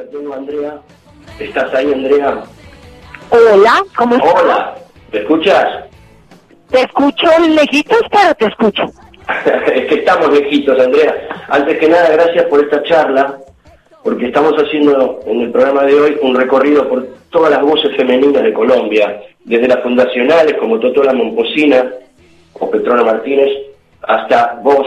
la tengo Andrea. ¿Estás ahí, Andrea? Hola, ¿cómo estás? Hola, ¿me escuchas? Te escucho lejitos, pero te escucho. es que estamos lejitos, Andrea. Antes que nada, gracias por esta charla, porque estamos haciendo en el programa de hoy un recorrido por todas las voces femeninas de Colombia, desde las fundacionales como Totola Momposina o Petrona Martínez, hasta vos,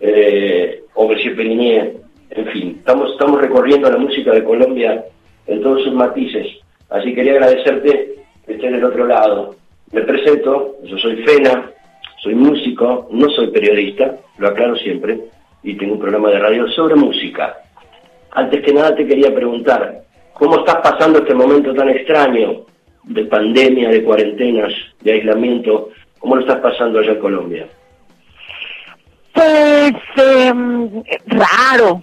eh, o Monsieur Pelinier. En fin, estamos, recorriendo la música de Colombia en todos sus matices. Así quería agradecerte que estés del otro lado. Me presento, yo soy Fena, soy músico, no soy periodista, lo aclaro siempre, y tengo un programa de radio sobre música. Antes que nada te quería preguntar, ¿cómo estás pasando este momento tan extraño de pandemia, de cuarentenas, de aislamiento? ¿Cómo lo estás pasando allá en Colombia? Pues em, raro.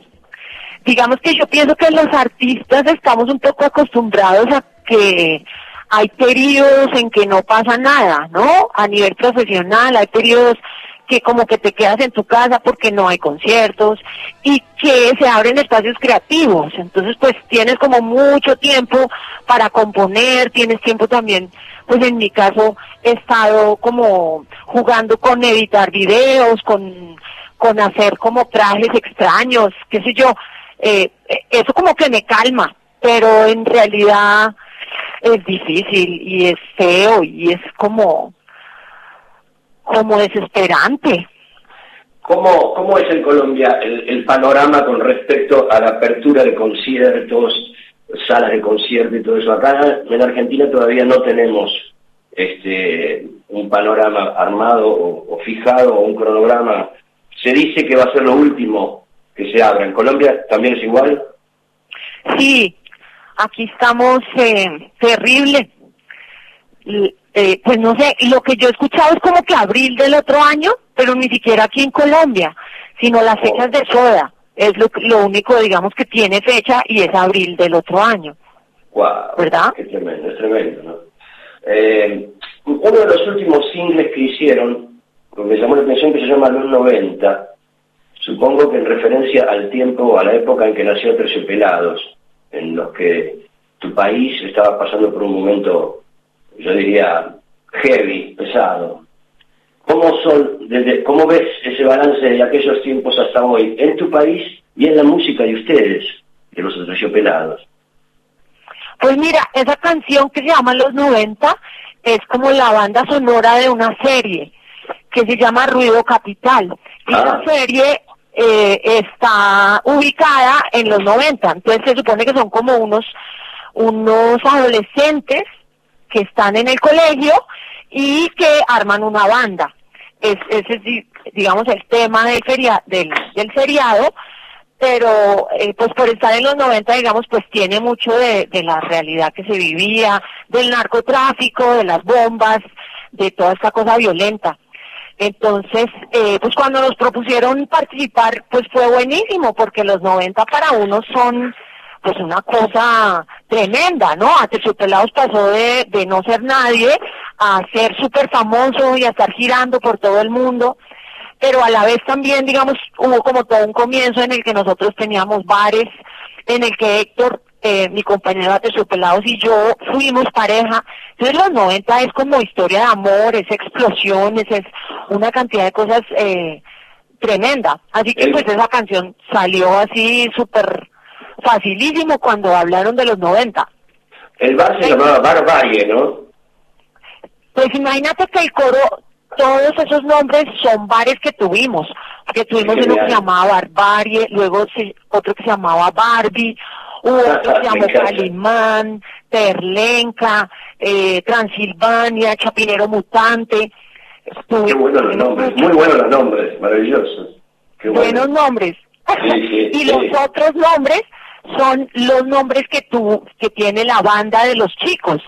Digamos que yo pienso que los artistas estamos un poco acostumbrados a que hay periodos en que no pasa nada, ¿no? A nivel profesional hay periodos que como que te quedas en tu casa porque no hay conciertos y que se abren espacios creativos. Entonces, pues tienes como mucho tiempo para componer, tienes tiempo también, pues en mi caso he estado como jugando con editar videos, con, con hacer como trajes extraños, qué sé yo. Eh, eso como que me calma, pero en realidad es difícil y es feo y es como como desesperante. ¿Cómo, ¿Cómo es en Colombia el, el panorama con respecto a la apertura de conciertos, salas de concierto y todo eso? Acá en Argentina todavía no tenemos este un panorama armado o, o fijado o un cronograma. Se dice que va a ser lo último que se abra. ¿En Colombia también es igual? Sí, aquí estamos eh, terrible. Y, eh, pues no sé, lo que yo he escuchado es como que abril del otro año, pero ni siquiera aquí en Colombia, sino las fechas de soda. Es lo, lo único, digamos, que tiene fecha y es abril del otro año. Wow, ¿Verdad? Qué tremendo, es tremendo, ¿no? Eh, uno de los últimos singles que hicieron, me llamó la atención, que se llama Los 90, supongo que en referencia al tiempo o a la época en que nació Terciopelados, en los que tu país estaba pasando por un momento, yo diría, heavy, pesado. ¿Cómo, son, desde, ¿Cómo ves ese balance de aquellos tiempos hasta hoy en tu país y en la música de ustedes, de los Terciopelados? Pues mira, esa canción que se llama Los 90 es como la banda sonora de una serie que se llama Ruido Capital. Y Ah. la serie eh, está ubicada en los 90. Entonces se supone que son como unos, unos adolescentes que están en el colegio y que arman una banda. Es, ese es, di- digamos, el tema del, feria, del, del pero eh, pues por estar en los 90, digamos, pues tiene mucho de la realidad que se vivía, del narcotráfico, de las bombas, de toda esta cosa violenta. Entonces, eh, pues cuando nos propusieron participar, pues fue buenísimo, porque los 90 para uno son pues una cosa tremenda, ¿no? A Terciopelados pasó de, de no ser nadie a ser súper famoso y a estar girando por todo el mundo, pero a la vez también, digamos, hubo como todo un comienzo en el que nosotros teníamos bares, en el que Héctor, eh, mi compañero de Terciopelados y yo fuimos pareja. Entonces los 90 es como historia de amor, es explosiones, es una cantidad de cosas eh, tremenda. Así que pues esa canción salió así súper facilísimo cuando hablaron de los 90. El bar se llamaba Barbarie, ¿no? Pues imagínate que el coro, todos esos nombres son bares que tuvimos. Que tuvimos uno que se llamaba Barbarie, luego otro que se llamaba Barbie, hubo que llamó. Calimán, Terlenca, eh, Transilvania, Chapinero Mutante. Tuvi- Qué buenos los nombres, muy buenos los nombres, maravillosos. Qué bueno. buenos nombres. Sí, sí, y sí. los otros nombres son los nombres que tú, que tiene la banda de los chicos.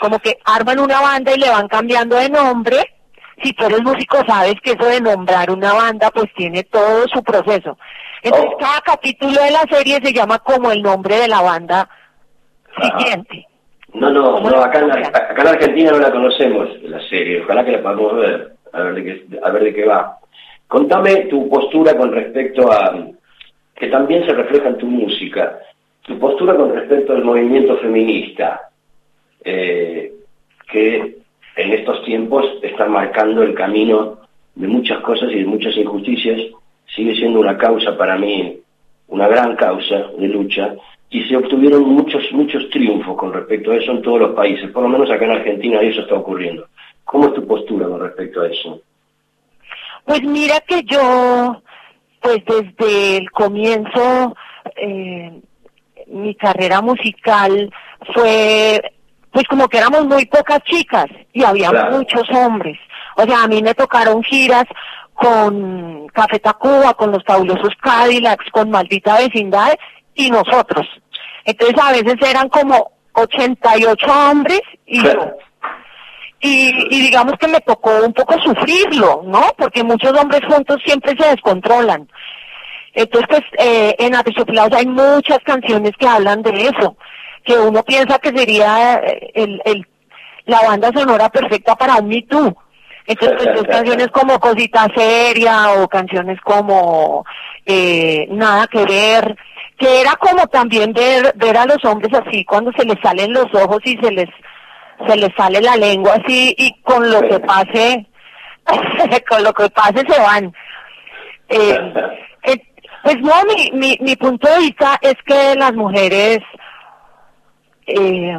Como que arman una banda y le van cambiando de nombre. Si tú eres músico sabes que eso de nombrar una banda pues tiene todo su proceso. Entonces Oh. cada capítulo de la serie se llama como el nombre de la banda Ajá. siguiente. No, no, ¿Cómo no acá, en, acá en Argentina no la conocemos, la serie. Ojalá que la podamos ver, a ver de qué, a ver de qué va. Contame tu postura con respecto a, que también se refleja en tu música, tu postura con respecto al movimiento feminista, eh, que en estos tiempos está marcando el camino de muchas cosas y de muchas injusticias, sigue siendo una causa para mí, una gran causa de lucha, y se obtuvieron muchos, muchos triunfos con respecto a eso en todos los países, por lo menos acá en Argentina eso está ocurriendo. ¿Cómo es tu postura con respecto a eso? Pues mira que yo, pues desde el comienzo, eh, mi carrera musical fue, pues como que éramos muy pocas chicas y había muchos hombres. O sea, a mí me tocaron giras con Café Tacuba, con los fabulosos Cadillacs, con Maldita Vecindad y nosotros. Entonces a veces eran como 88 hombres y yo. Y, y, digamos que me tocó un poco sufrirlo, ¿no? Porque muchos hombres juntos siempre se descontrolan. Entonces, pues, eh, en Aterciopelados hay muchas canciones que hablan de eso, que uno piensa que sería eh, el, el, la banda sonora perfecta para un Me Too. Entonces, pues, canciones como Cosita Seria o canciones como eh, Nada que ver, que era como también ver, ver a los hombres así cuando se les salen los ojos y se les se les sale la lengua así y con lo que pase, con lo que pase se van. Eh, eh, pues no, mi, mi, mi punto de vista es que las mujeres eh,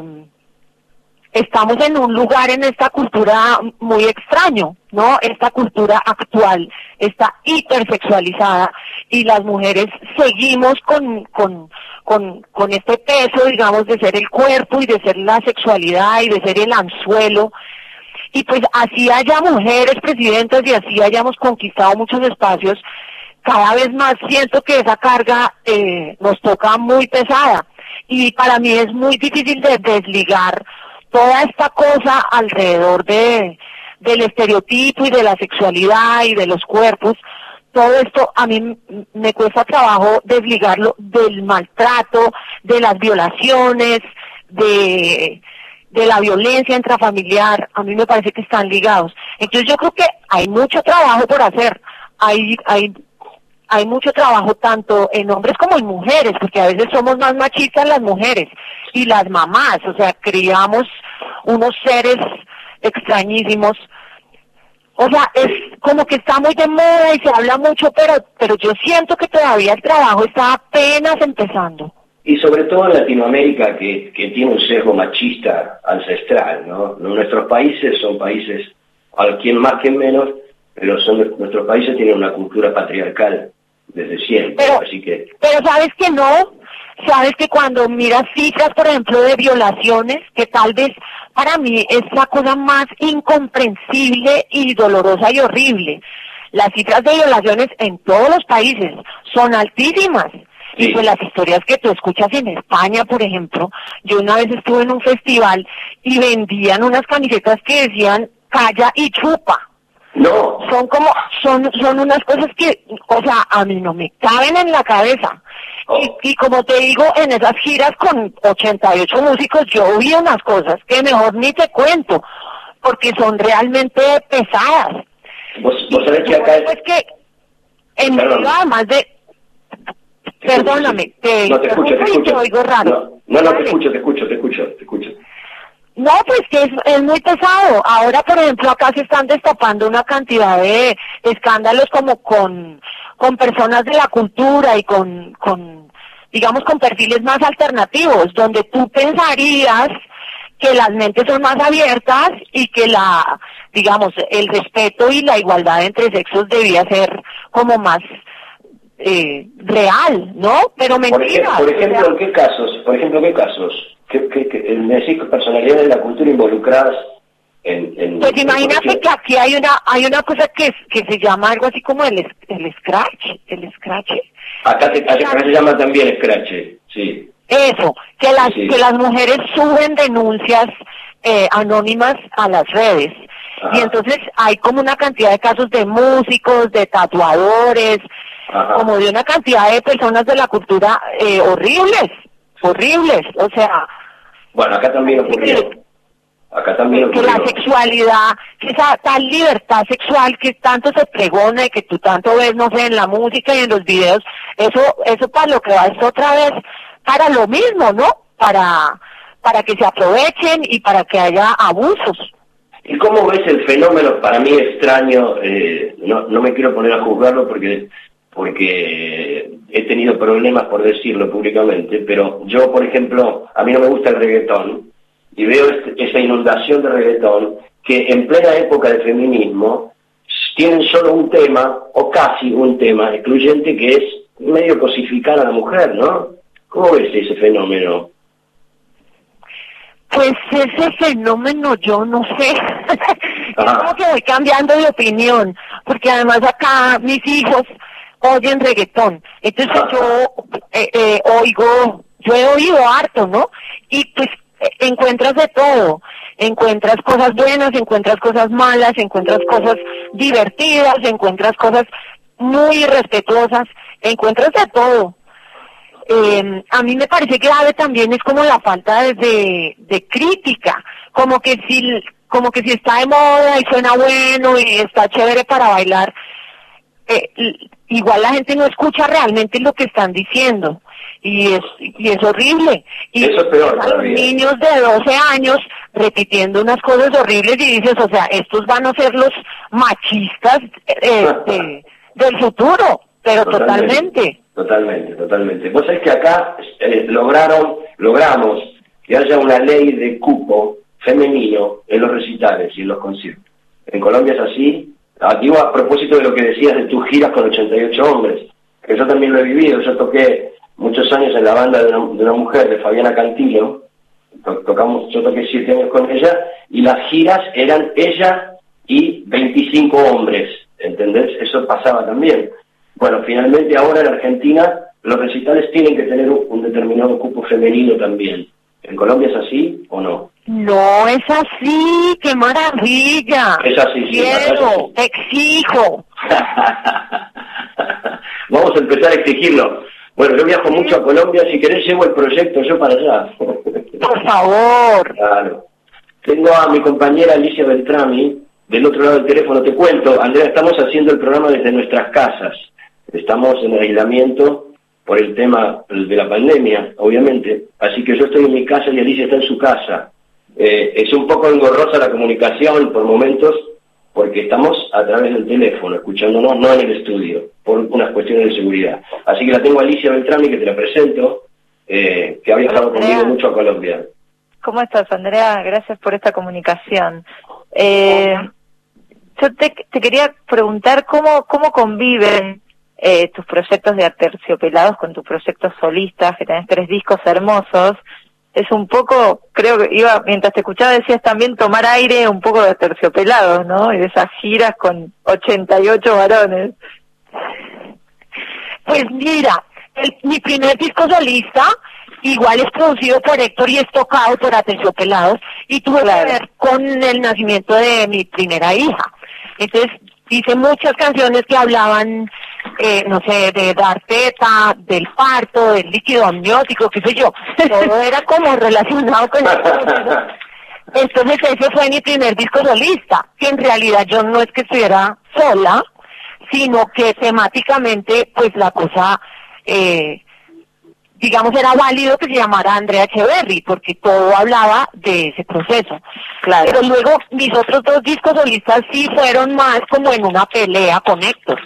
estamos en un lugar en esta cultura muy extraño, ¿no? Esta cultura actual está hipersexualizada y las mujeres seguimos con, con, con, con este peso, digamos, de ser el cuerpo y de ser la sexualidad y de ser el anzuelo. Y pues así haya mujeres presidentas y así hayamos conquistado muchos espacios, cada vez más siento que esa carga eh, nos toca muy pesada. Y para mí es muy difícil de desligar toda esta cosa alrededor de, del estereotipo y de la sexualidad y de los cuerpos, todo esto a mí me cuesta trabajo desligarlo del maltrato, de las violaciones, de, de la violencia intrafamiliar, a mí me parece que están ligados. Entonces yo creo que hay mucho trabajo por hacer, hay, hay, hay mucho trabajo tanto en hombres como en mujeres, porque a veces somos más machistas las mujeres y las mamás, o sea, criamos unos seres extrañísimos o sea, es como que está muy de moda y se habla mucho, pero, pero yo siento que todavía el trabajo está apenas empezando. Y sobre todo en Latinoamérica, que, que tiene un sesgo machista ancestral, ¿no? Nuestros países son países, a más, quien menos, pero son, nuestros países tienen una cultura patriarcal desde siempre, pero, así que... Pero sabes que no, sabes que cuando miras cifras, por ejemplo, de violaciones, que tal vez para mí es la cosa más incomprensible y dolorosa y horrible. Las cifras de violaciones en todos los países son altísimas. Y pues las historias que tú escuchas en España, por ejemplo, yo una vez estuve en un festival y vendían unas camisetas que decían calla y chupa. No. Son como, son, son unas cosas que, o sea, a mí no me caben en la cabeza. Y, como te digo, en esas giras con 88 músicos, yo vi unas cosas que mejor ni te cuento, porque son realmente pesadas. Vos, sabés que acá es... que en además de... Perdóname, te, no, te escucho, te escucho. oigo raro. No, no, te escucho, te escucho, te escucho, te escucho. No, pues que es, es, muy pesado. Ahora, por ejemplo, acá se están destapando una cantidad de escándalos como con, con personas de la cultura y con, con, digamos, con perfiles más alternativos, donde tú pensarías que las mentes son más abiertas y que la, digamos, el respeto y la igualdad entre sexos debía ser como más eh, real, ¿no? Pero mentira. Por, ejemplo, ¿en qué casos? Por ejemplo, ¿en qué casos? ¿Qué, qué, qué, me decís personalidades de la cultura involucradas en, en pues imagínate que aquí hay una hay una cosa que que se llama algo así como el el scratch el scratch acá, se, acá se llama también scratch sí eso que las que las mujeres suben denuncias eh, anónimas a las redes y entonces hay como una cantidad de casos de músicos de tatuadores como de una cantidad de personas de la cultura eh, horribles horribles o sea bueno, acá también ocurrió. Acá también ocurrió. Que la sexualidad, que esa tal libertad sexual que tanto se pregona y que tú tanto ves, no sé, en la música y en los videos, eso, eso para lo que va es otra vez para lo mismo, ¿no? Para, para que se aprovechen y para que haya abusos. ¿Y cómo ves el fenómeno? Para mí extraño, eh, no, no me quiero poner a juzgarlo porque, porque he tenido problemas por decirlo públicamente, pero yo, por ejemplo, a mí no me gusta el reggaetón y veo esa inundación de reggaetón que en plena época de feminismo tienen solo un tema, o casi un tema excluyente, que es medio cosificar a la mujer, ¿no? ¿Cómo ves ese fenómeno? Pues ese fenómeno yo no sé. es como que voy cambiando de opinión, porque además acá mis hijos oyen reggaetón. Entonces yo eh, eh, oigo, yo he oído harto, ¿no? Y pues eh, encuentras de todo. Encuentras cosas buenas, encuentras cosas malas, encuentras cosas divertidas, encuentras cosas muy respetuosas, encuentras de todo. Eh, a mí me parece grave también es como la falta de, de, crítica, como que si como que si está de moda y suena bueno y está chévere para bailar, eh, igual la gente no escucha realmente lo que están diciendo y es y es horrible y Eso es peor, a los niños de 12 años repitiendo unas cosas horribles y dices o sea estos van a ser los machistas eh, del futuro pero totalmente Totalmente, totalmente. Vos sabés que acá eh, lograron, logramos que haya una ley de cupo femenino en los recitales y en los conciertos. En Colombia es así. Digo a propósito de lo que decías de tus giras con 88 hombres, que yo también lo he vivido. Yo toqué muchos años en la banda de una, mujer, de Fabiana Cantillo. tocamos, yo toqué siete años con ella y las giras eran ella y 25 hombres. ¿Entendés? Eso pasaba también. Bueno, finalmente ahora en Argentina los recitales tienen que tener un, determinado cupo femenino también. ¿En Colombia es así o no? No, es así, qué maravilla. Es así, sí. Quiero, exijo. Vamos a empezar a exigirlo. Bueno, yo viajo mucho a Colombia, si querés llevo el proyecto yo para allá. Por favor. Claro. Tengo a mi compañera Alicia Beltrami del otro lado del teléfono. Te cuento, Andrea, estamos haciendo el programa desde nuestras casas. Estamos en aislamiento por el tema de la pandemia, obviamente. Así que yo estoy en mi casa y Alicia está en su casa. Eh, es un poco engorrosa la comunicación por momentos porque estamos a través del teléfono, escuchándonos, no en el estudio, por unas cuestiones de seguridad. Así que la tengo Alicia Beltrami, que te la presento, eh, que ha viajado conmigo mucho a Colombia. ¿Cómo estás, Andrea? Gracias por esta comunicación. Eh, yo te, te, quería preguntar cómo, cómo conviven eh, tus proyectos de aterciopelados con tus proyectos solistas, que tenés tres discos hermosos, es un poco, creo que iba, mientras te escuchaba decías también tomar aire un poco de aterciopelados, ¿no? Y de esas giras con 88 varones. Pues mira, el, mi primer disco solista igual es producido por Héctor y es tocado por Aterciopelados y tuve que ver con el nacimiento de mi primera hija. Entonces hice muchas canciones que hablaban eh, no sé, de dar teta, del parto, del líquido amniótico, qué sé yo, todo era como relacionado con eso. Entonces ese fue mi primer disco solista, que en realidad yo no es que estuviera sola, sino que temáticamente pues la cosa, eh, digamos, era válido que se llamara Andrea Echeverry, porque todo hablaba de ese proceso. Claro. Pero luego mis otros dos discos solistas sí fueron más como en una pelea con Héctor.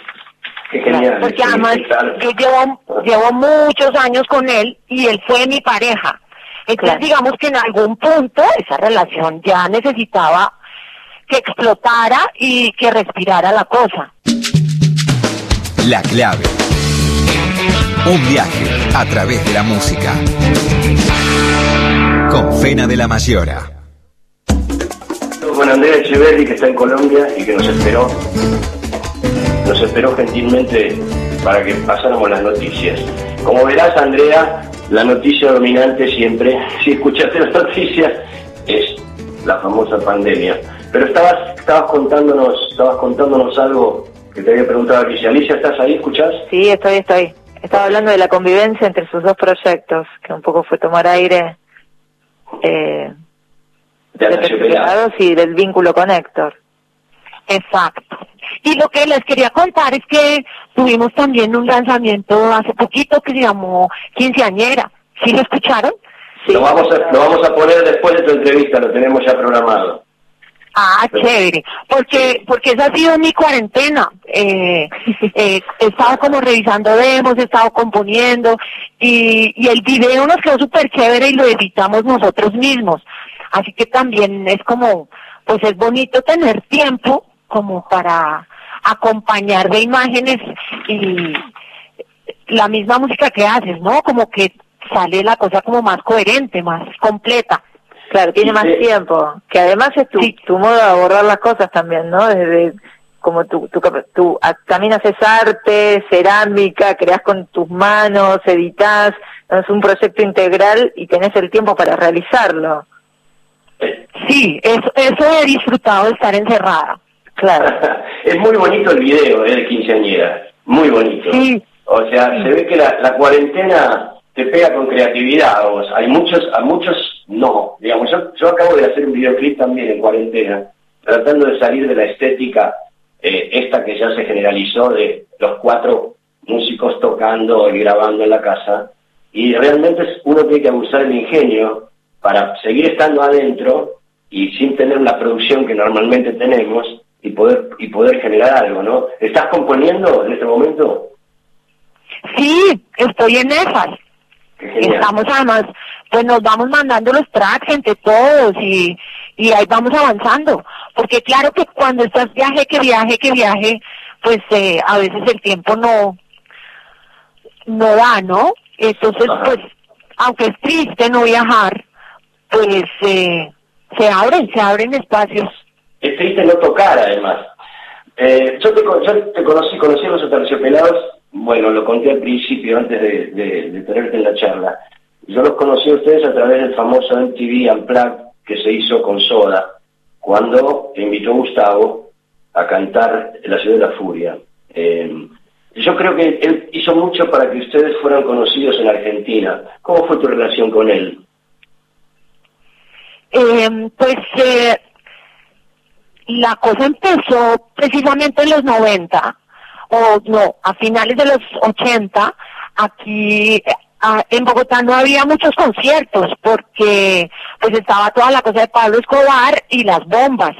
Porque además yo llevo, llevo muchos años con él y él fue mi pareja. Entonces digamos que en algún punto esa relación ya necesitaba que explotara y que respirara la cosa. La clave. Un viaje a través de la música. Con Fena de la Mayora. Con Andrea Echeverri que está en Colombia y que nos esperó nos esperó gentilmente para que pasáramos las noticias. Como verás, Andrea, la noticia dominante siempre, si escuchaste las noticias, es la famosa pandemia. Pero estabas, estabas contándonos, estabas contándonos algo que te había preguntado Alicia. Alicia, ¿estás ahí? ¿Escuchás? Sí, estoy, estoy. Estaba hablando de la convivencia entre sus dos proyectos, que un poco fue tomar aire eh, de y del vínculo con Héctor. Exacto. Y lo que les quería contar es que tuvimos también un lanzamiento hace poquito que se llamó Quinceañera. ¿Sí lo escucharon? Sí. Lo vamos, a, lo vamos a poner después de tu entrevista, lo tenemos ya programado. Ah, chévere, porque porque esa ha sido mi cuarentena. Eh, eh, he estado como revisando demos, he estado componiendo y, y el video nos quedó súper chévere y lo editamos nosotros mismos. Así que también es como, pues es bonito tener tiempo como para acompañar de imágenes y la misma música que haces, ¿no? Como que sale la cosa como más coherente, más completa. Claro, tiene más tiempo, que además es tu, tu modo de abordar las cosas también, ¿no? Desde como tu, tu, tu también haces arte, cerámica, creas con tus manos, editas, es un proyecto integral y tenés el tiempo para realizarlo. Sí, eso, eso he disfrutado de estar encerrada. Claro. es muy bonito el video ¿eh? de quinceañera, muy bonito. Sí. O sea, se ve que la, la cuarentena te pega con creatividad. Hay muchos, a muchos no. Digamos, yo, yo acabo de hacer un videoclip también en cuarentena, tratando de salir de la estética eh, esta que ya se generalizó de los cuatro músicos tocando y grabando en la casa. Y realmente uno tiene que abusar del ingenio para seguir estando adentro y sin tener la producción que normalmente tenemos y poder y poder generar algo, ¿no? ¿Estás componiendo en este momento? Sí, estoy en esas. Estamos además, pues nos vamos mandando los tracks entre todos y, y ahí vamos avanzando. Porque claro que cuando estás viaje, que viaje, que viaje, pues eh, a veces el tiempo no, no da, ¿no? Entonces, pues, aunque es triste no viajar, pues eh, se abren, se abren espacios. Es triste no tocar, además. Eh, yo, te, yo te conocí, conocí a los aterciopelados bueno, lo conté al principio, antes de, de, tenerte en la charla. Yo los conocí a ustedes a través del famoso MTV Unplugged que se hizo con Soda, cuando invitó Gustavo a cantar La Ciudad de la Furia. Eh, yo creo que él hizo mucho para que ustedes fueran conocidos en Argentina. ¿Cómo fue tu relación con él? Eh, pues eh, la cosa empezó precisamente en los 90 o no, a finales de los 80, aquí en Bogotá no había muchos conciertos porque pues estaba toda la cosa de Pablo Escobar y las bombas.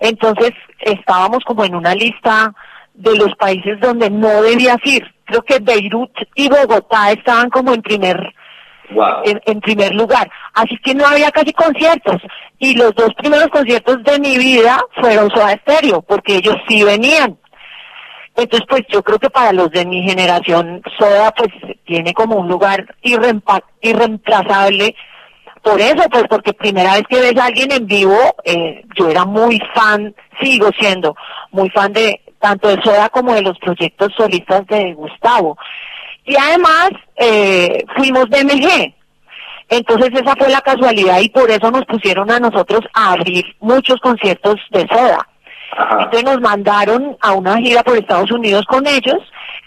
Entonces estábamos como en una lista de los países donde no debías ir. Creo que Beirut y Bogotá estaban como en primer en, primer lugar. Así que no había casi conciertos. Y los dos primeros conciertos de mi vida fueron Soda Stereo, porque ellos sí venían. Entonces, pues yo creo que para los de mi generación, Soda pues tiene como un lugar irreemplazable. Por eso, pues porque primera vez que ves a alguien en vivo, eh, yo era muy fan, sigo siendo muy fan de tanto de Soda como de los proyectos solistas de Gustavo. Y además, eh, fuimos BMG. Entonces esa fue la casualidad y por eso nos pusieron a nosotros a abrir muchos conciertos de Soda. Entonces nos mandaron a una gira por Estados Unidos con ellos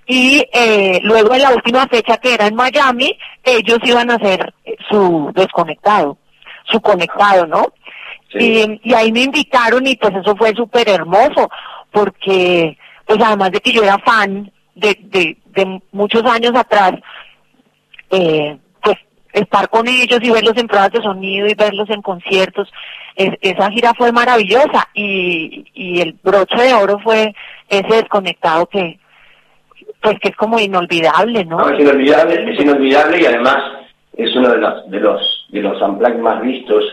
y eh, luego en la última fecha que era en Miami, ellos iban a hacer su desconectado, su conectado, ¿no? Y, y ahí me invitaron y pues eso fue súper hermoso porque pues además de que yo era fan de, de, de muchos años atrás, eh, estar con ellos y verlos en pruebas de sonido y verlos en conciertos. esa gira fue maravillosa y, y el broche de oro fue ese desconectado que pues que es como inolvidable, ¿no? es inolvidable, es inolvidable y además es uno de los de los de los unplugged más vistos.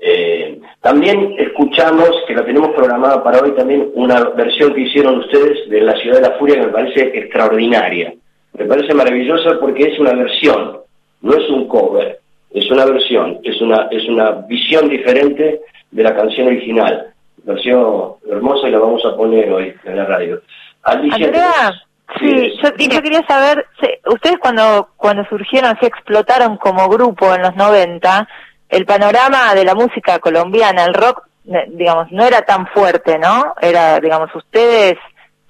Eh, también escuchamos que lo tenemos programado para hoy también una versión que hicieron ustedes de La Ciudad de la Furia que me parece extraordinaria. Me parece maravillosa porque es una versión no es un cover, es una versión, es una, es una visión diferente de la canción original. Versión hermosa y la vamos a poner hoy en la radio. Andrea, sí, yo, quería saber, ustedes cuando, cuando surgieron, se explotaron como grupo en los 90, el panorama de la música colombiana, el rock, digamos, no era tan fuerte, ¿no? Era, digamos, ustedes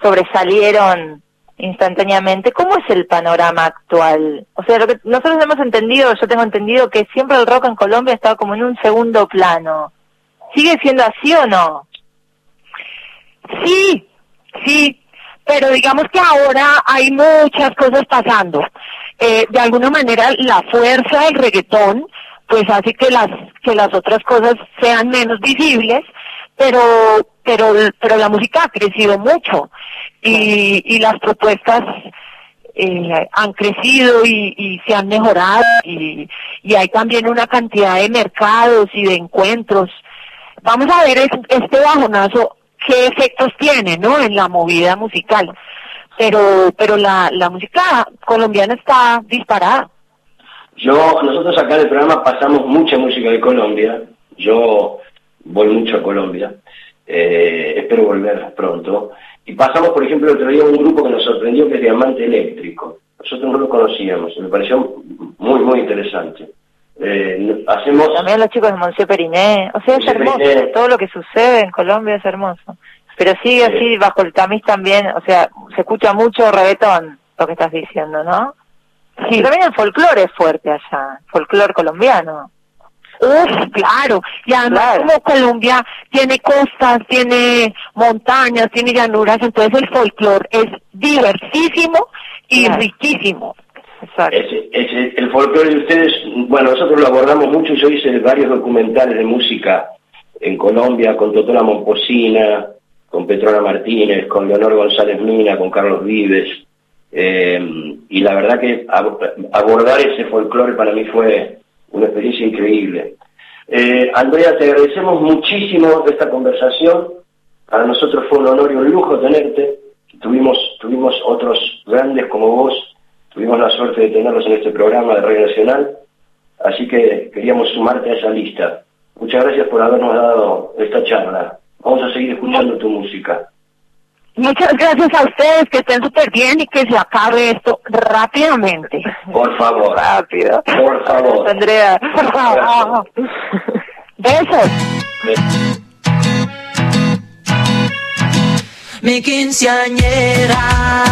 sobresalieron instantáneamente. ¿Cómo es el panorama actual? O sea, lo que nosotros hemos entendido, yo tengo entendido que siempre el rock en Colombia ha estado como en un segundo plano. ¿Sigue siendo así o no? Sí, sí, pero digamos que ahora hay muchas cosas pasando. eh, de alguna manera la fuerza del reggaetón pues hace que las que las otras cosas sean menos visibles, pero pero pero la música ha crecido mucho y, y las propuestas eh, han crecido y, y, se han mejorado y, y, hay también una cantidad de mercados y de encuentros. Vamos a ver este bajonazo qué efectos tiene, ¿no? En la movida musical. Pero pero la, la música colombiana está disparada. Yo, nosotros acá en el programa pasamos mucha música de Colombia. Yo voy mucho a Colombia. Eh, espero volver pronto. Y pasamos, por ejemplo, el otro día un grupo que nos sorprendió que es Diamante Eléctrico. Nosotros no lo conocíamos, me pareció muy, muy interesante. Eh, hacemos... También los chicos de Monsieur Periné, o sea, es hermoso, todo lo que sucede en Colombia es hermoso. Pero sigue así, bajo el tamiz también, o sea, se escucha mucho reggaetón, lo que estás diciendo, ¿no? Sí. También el folclore es fuerte allá, folclore colombiano. Uf, claro. Y además como Colombia tiene costas, tiene montañas, tiene llanuras, entonces el folclore es diversísimo y riquísimo. el folclore de ustedes, bueno, nosotros lo abordamos mucho, yo hice varios documentales de música en Colombia con Totola Momposina, con Petrona Martínez, con Leonor González Mina, con Carlos Vives, eh, y la verdad que abordar ese folclore para mí fue una experiencia increíble. Eh, Andrea, te agradecemos muchísimo esta conversación. Para nosotros fue un honor y un lujo tenerte. Tuvimos, tuvimos otros grandes como vos, tuvimos la suerte de tenerlos en este programa de Radio Nacional, así que queríamos sumarte a esa lista. Muchas gracias por habernos dado esta charla. Vamos a seguir escuchando tu música. Muchas gracias a ustedes, que estén súper bien y que se acabe esto rápidamente. Por favor. Rápido. Por favor. Andrea. Por favor. Besos. Mi quinceañera